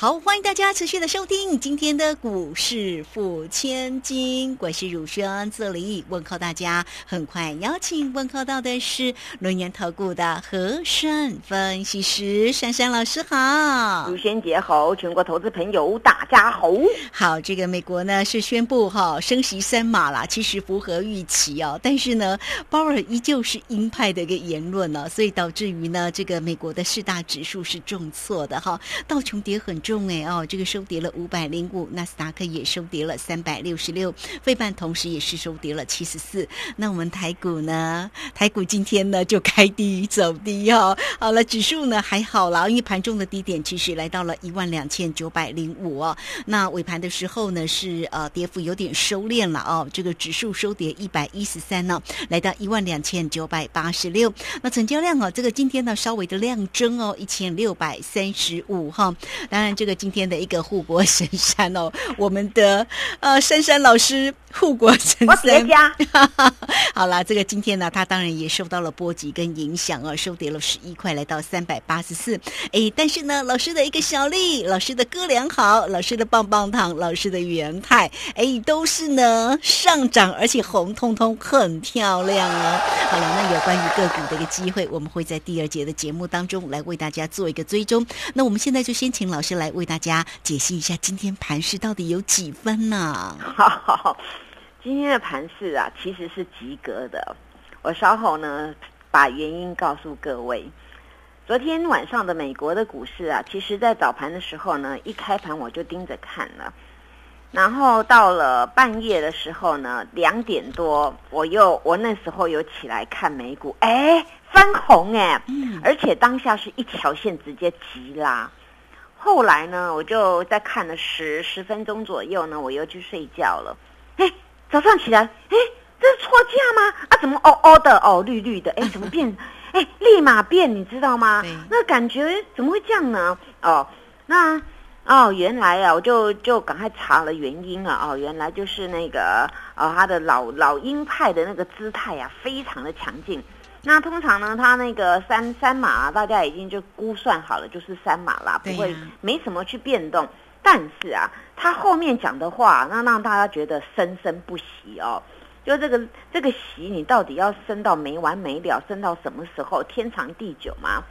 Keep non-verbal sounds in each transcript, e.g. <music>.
好，欢迎大家持续的收听今天的股市付千金，我是汝轩，这里问候大家。很快邀请问候到的是轮研投顾的和顺分析师珊珊老师，好。汝轩节好，全国投资朋友大家好。好，这个美国呢是宣布哈升息三码啦，其实符合预期哦，但是呢鲍尔依旧是鹰派的一个言论呢，所以导致于呢这个美国的四大指数是重挫的哈，道琼跌很重。重哎哦，这个收跌了五百零五，纳斯达克也收跌了三百六十六，费半同时也是收跌了七十四。那我们台股呢？台股今天呢就开低走低哦。好了，指数呢还好啦，因为盘中的低点其实来到了一万两千九百零五哦。那尾盘的时候呢是呃跌幅有点收敛了哦，这个指数收跌一百一十三呢，来到一万两千九百八十六。那成交量哦，这个今天呢稍微的量增哦，一千六百三十五哈。当然。这个今天的一个护国神山哦，我们的呃珊珊老师护国神山。<laughs> 好啦，这个今天呢，它当然也受到了波及跟影响啊，收跌了十一块，来到三百八十四。哎，但是呢，老师的一个小丽，老师的哥俩好，老师的棒棒糖，老师的元泰，哎，都是呢上涨，而且红彤彤，很漂亮哦。好了，那有关于个股的一个机会，我们会在第二节的节目当中来为大家做一个追踪。那我们现在就先请老师来。为大家解析一下今天盘市到底有几分呢？好，今天的盘市啊，其实是及格的。我稍后呢，把原因告诉各位。昨天晚上的美国的股市啊，其实在早盘的时候呢，一开盘我就盯着看了，然后到了半夜的时候呢，两点多，我又我那时候有起来看美股，哎，翻红哎，而且当下是一条线直接急拉。后来呢，我就在看了十十分钟左右呢，我又去睡觉了。哎，早上起来，哎，这是错价吗？啊，怎么哦哦的哦，绿绿的，哎，<laughs> 怎么变？哎，立马变，你知道吗？<laughs> 那感觉怎么会这样呢？哦，那哦，原来啊，我就就赶快查了原因啊。哦，原来就是那个哦，他的老老鹰派的那个姿态啊，非常的强劲。那通常呢，他那个三三码，大家已经就估算好了，就是三码啦，不会没什么去变动。但是啊，他后面讲的话，那让大家觉得生生不息哦。就这个这个息，你到底要生到没完没了，生到什么时候，天长地久吗？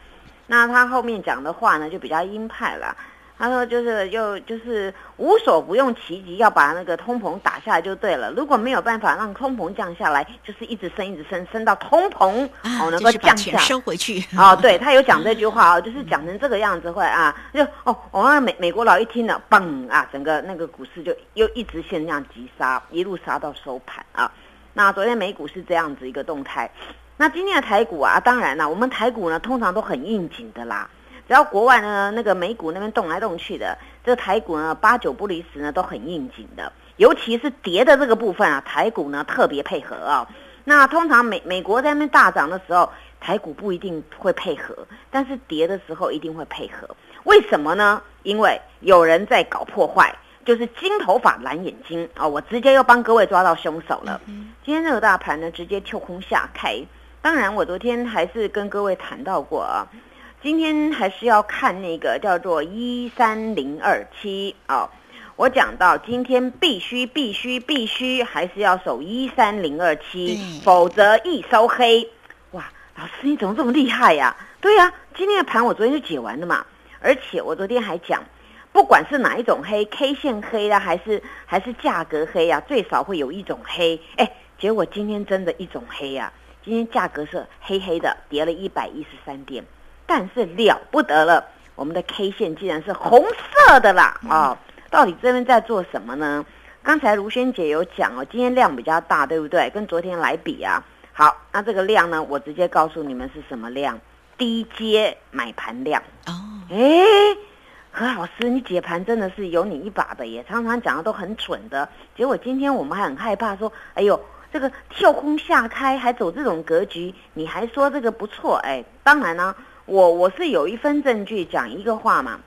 那他后面讲的话呢，就比较鹰派了。他说：“就是又就是无所不用其极，要把那个通膨打下来就对了。如果没有办法让通膨降下来，就是一直升，一直升，升到通膨哦能够降下收回去。哦，对他有讲这句话哦，<laughs> 就是讲成这个样子会啊，就哦，我那美美国佬一听了，嘣啊，整个那个股市就又一直线这样急杀，一路杀到收盘啊。那昨天美股是这样子一个动态，那今天的台股啊，当然了，我们台股呢通常都很应景的啦。”只要国外呢，那个美股那边动来动去的，这台股呢八九不离十呢，都很应景的。尤其是跌的这个部分啊，台股呢特别配合啊。那通常美美国在那边大涨的时候，台股不一定会配合，但是跌的时候一定会配合。为什么呢？因为有人在搞破坏，就是金头发蓝眼睛啊！我直接又帮各位抓到凶手了。今天这个大盘呢，直接跳空下开。当然，我昨天还是跟各位谈到过啊。今天还是要看那个叫做一三零二七哦，我讲到今天必须必须必须还是要守一三零二七，否则一收黑。哇，老师你怎么这么厉害呀？对呀，今天的盘我昨天就解完了嘛，而且我昨天还讲，不管是哪一种黑，K 线黑啦，还是还是价格黑呀，最少会有一种黑。哎，结果今天真的一种黑呀，今天价格是黑黑的，跌了一百一十三点。但是了不得了，我们的 K 线竟然是红色的啦！啊，到底这边在做什么呢？刚才卢萱姐有讲哦，今天量比较大，对不对？跟昨天来比啊，好，那这个量呢，我直接告诉你们是什么量？低阶买盘量哦。哎，何老师，你解盘真的是有你一把的，耶常常讲的都很蠢的。结果今天我们还很害怕，说，哎呦，这个跳空下开还走这种格局，你还说这个不错？哎，当然呢。我我是有一份证据讲一个话嘛。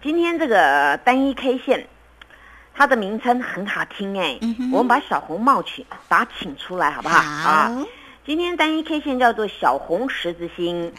今天这个单一 K 线，它的名称很好听哎，我们把小红帽请把它请出来好不好？啊。今天单一 K 线叫做小红十字星，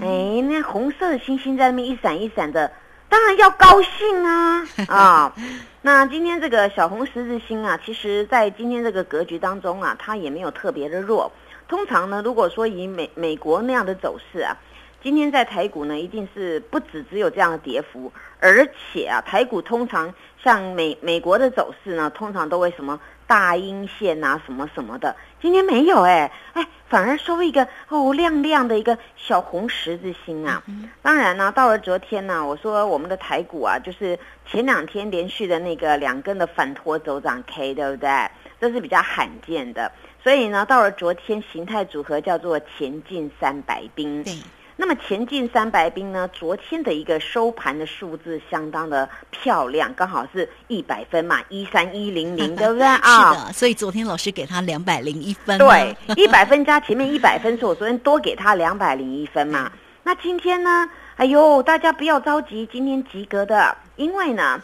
哎，那红色的星星在那边一闪一闪的，当然要高兴啊 <laughs> 啊！那今天这个小红十字星啊，其实在今天这个格局当中啊，它也没有特别的弱。通常呢，如果说以美美国那样的走势啊，今天在台股呢，一定是不止只有这样的跌幅，而且啊，台股通常像美美国的走势呢，通常都会什么？大阴线啊，什么什么的，今天没有哎，<laughs> 哎，反而收一个哦亮亮的一个小红十字星啊。当然呢，到了昨天呢，我说我们的台股啊，就是前两天连续的那个两根的反拖走涨 K，对不对？这是比较罕见的。所以呢，到了昨天形态组合叫做前进三百兵。对。那么前进三百兵呢？昨天的一个收盘的数字相当的漂亮，刚好是一百分嘛，一三一零零，<laughs> 对不对啊？是的，所以昨天老师给他两百零一分。对，<laughs> 一百分加前面一百分，是我昨天多给他两百零一分嘛。那今天呢？哎呦，大家不要着急，今天及格的，因为呢，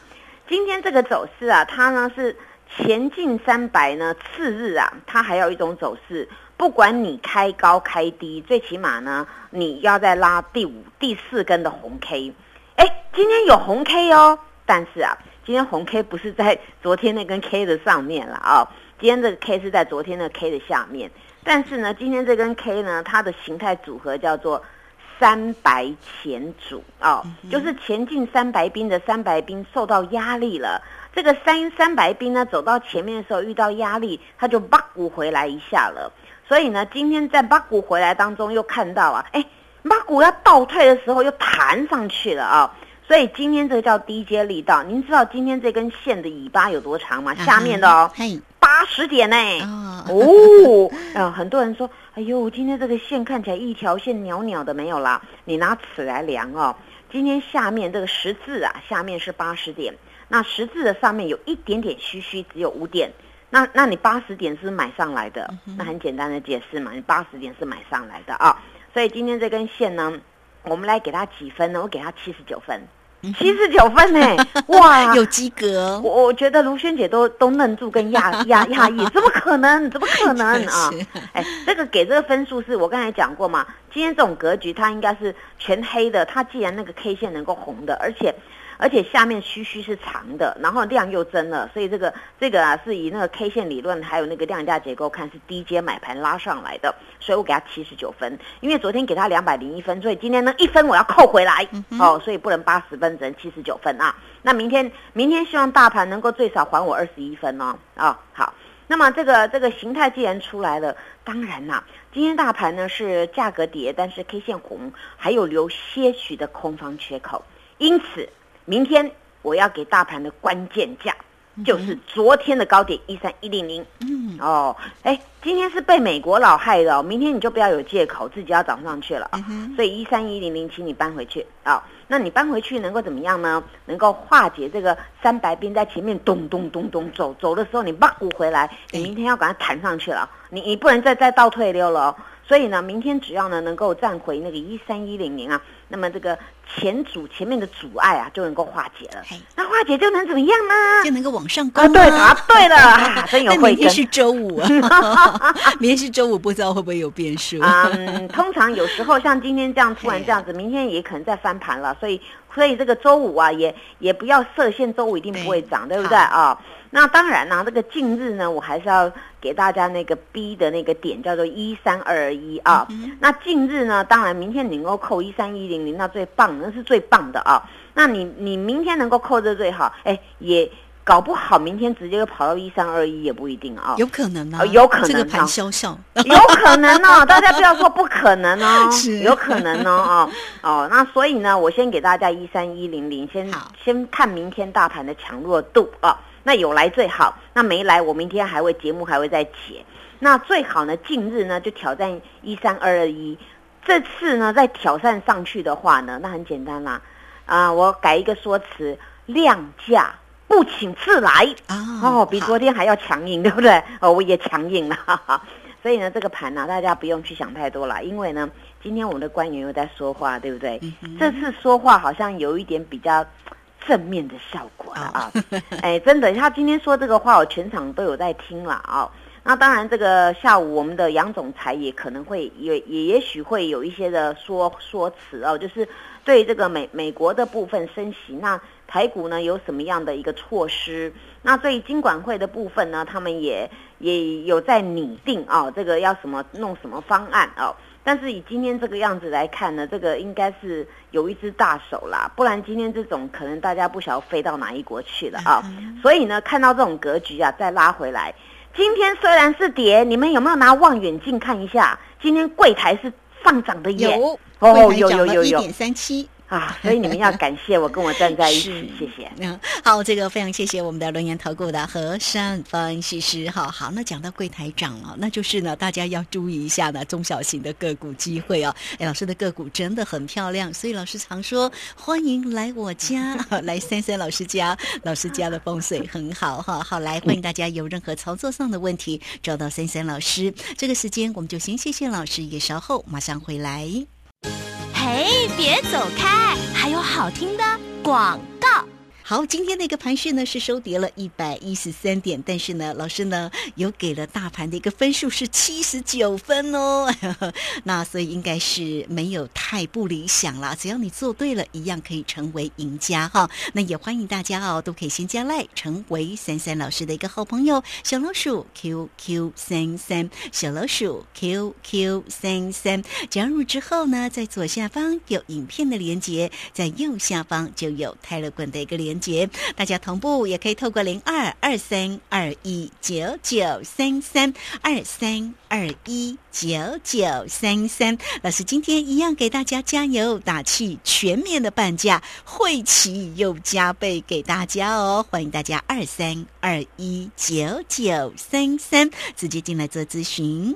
今天这个走势啊，它呢是前进三百呢，次日啊，它还有一种走势。不管你开高开低，最起码呢，你要再拉第五、第四根的红 K。哎，今天有红 K 哦，但是啊，今天红 K 不是在昨天那根 K 的上面了啊，今天这个 K 是在昨天的 K 的下面。但是呢，今天这根 K 呢，它的形态组合叫做三白前主哦，就是前进三白兵的三白兵受到压力了。这个三三白兵呢，走到前面的时候遇到压力，他就八股回来一下了。所以呢，今天在八股回来当中又看到啊，哎，八股要倒退的时候又弹上去了啊，所以今天这个叫低阶力道。您知道今天这根线的尾巴有多长吗？下面的哦，八十点呢。哦，啊，很多人说，哎呦，今天这个线看起来一条线袅袅的没有啦。你拿尺来量哦，今天下面这个十字啊，下面是八十点，那十字的上面有一点点虚虚，只有五点。那那你八十点是买上来的，那很简单的解释嘛，你八十点是买上来的啊，所以今天这根线呢，我们来给它几分呢？我给它七十九分，七十九分呢，<laughs> 哇，有及格。我我觉得卢萱姐都都愣住跟压压压抑，怎么可能？怎么可能 <laughs> 啊？哎，这个给这个分数是我刚才讲过嘛，今天这种格局它应该是全黑的，它既然那个 K 线能够红的，而且。而且下面虚虚是长的，然后量又增了，所以这个这个啊是以那个 K 线理论还有那个量价结构看是低阶买盘拉上来的，所以我给他七十九分，因为昨天给他两百零一分，所以今天呢一分我要扣回来。哦，所以不能八十分，只能七十九分啊。那明天明天希望大盘能够最少还我二十一分哦。啊好，那么这个这个形态既然出来了，当然啦，今天大盘呢是价格跌，但是 K 线红，还有留些许的空方缺口，因此。明天我要给大盘的关键价，就是昨天的高点一三一零零。嗯，哦，哎，今天是被美国佬害的，明天你就不要有借口，自己要涨上去了啊。所以一三一零零，请你搬回去啊。那你搬回去能够怎么样呢？能够化解这个三白兵在前面咚咚咚咚走走的时候，你把股回来，你明天要把它弹上去了，你你不能再再倒退溜了。所以呢，明天只要呢能够站回那个一三一零零啊，那么这个前阻前面的阻碍啊就能够化解了。那化解就能怎么样呢？就能够往上攻。对，答对了，<laughs> 真有慧根。明天是周五啊，<laughs> <laughs> 明天是周五，不知道会不会有变数。嗯，通常有时候像今天这样突然这样子，明天也可能再翻盘了。所以，所以这个周五啊，也也不要设限，周五一定不会涨，对不对啊？那当然呢，这个近日呢，我还是要给大家那个 B 的那个点，叫做一三二一啊。那近日呢，当然明天你能够扣一三一零零，那最棒，那是最棒的啊。那你你明天能够扣这最好，哎，也搞不好明天直接就跑到一三二一也不一定啊。有可能啊，有可能这个盘 <laughs> 有可能哦。<laughs> 大家不要说不可能哦，有可能哦哦哦。那所以呢，我先给大家一三一零零，先先看明天大盘的强弱度啊。那有来最好，那没来，我明天还会节目还会再解。那最好呢，近日呢就挑战一三二二一。这次呢再挑战上去的话呢，那很简单啦，啊，我改一个说辞，量价不请自来啊。哦，比昨天还要强硬，<laughs> 对不对？哦，我也强硬了。<laughs> 所以呢，这个盘呢，大家不用去想太多了，因为呢，今天我们的官员又在说话，对不对？这次说话好像有一点比较正面的效果了啊！<laughs> 哎，真的，他今天说这个话，我全场都有在听了啊。那当然，这个下午我们的杨总裁也可能会也也也许会有一些的说说辞哦，就是对这个美美国的部分升息，那台股呢有什么样的一个措施？那对金管会的部分呢，他们也也有在拟定啊，这个要什么弄什么方案哦。但是以今天这个样子来看呢，这个应该是有一只大手啦，不然今天这种可能大家不晓得飞到哪一国去了啊。所以呢，看到这种格局啊，再拉回来。今天虽然是跌，你们有没有拿望远镜看一下？今天柜台是上涨的耶！有哦，有有有有，一点三七。啊，所以你们要感谢我，跟我站在一起，<laughs> 谢谢。嗯，好，这个非常谢谢我们的轮岩投顾的何山分析师。好好，那讲到柜台涨了，那就是呢，大家要注意一下呢，中小型的个股机会哦。哎，老师的个股真的很漂亮，所以老师常说欢迎来我家，<laughs> 来三三老师家，老师家的风水很好哈。好，来欢迎大家有任何操作上的问题找到三三老师。这个时间我们就先谢谢老师，也稍后马上回来。哎，别走开，还有好听的广。好，今天的一个盘势呢是收跌了一百一十三点，但是呢，老师呢有给了大盘的一个分数是七十九分哦，<laughs> 那所以应该是没有太不理想啦。只要你做对了，一样可以成为赢家哈。那也欢迎大家哦，都可以先加赖成为三三老师的一个好朋友，小老鼠 QQ 三三，小老鼠 QQ 三三，加入之后呢，在左下方有影片的连接，在右下方就有泰勒滚的一个连。节，大家同步也可以透过零二二三二一九九三三二三二一九九三三。老师今天一样给大家加油打气，全面的半价，会期又加倍给大家哦！欢迎大家二三二一九九三三直接进来做咨询。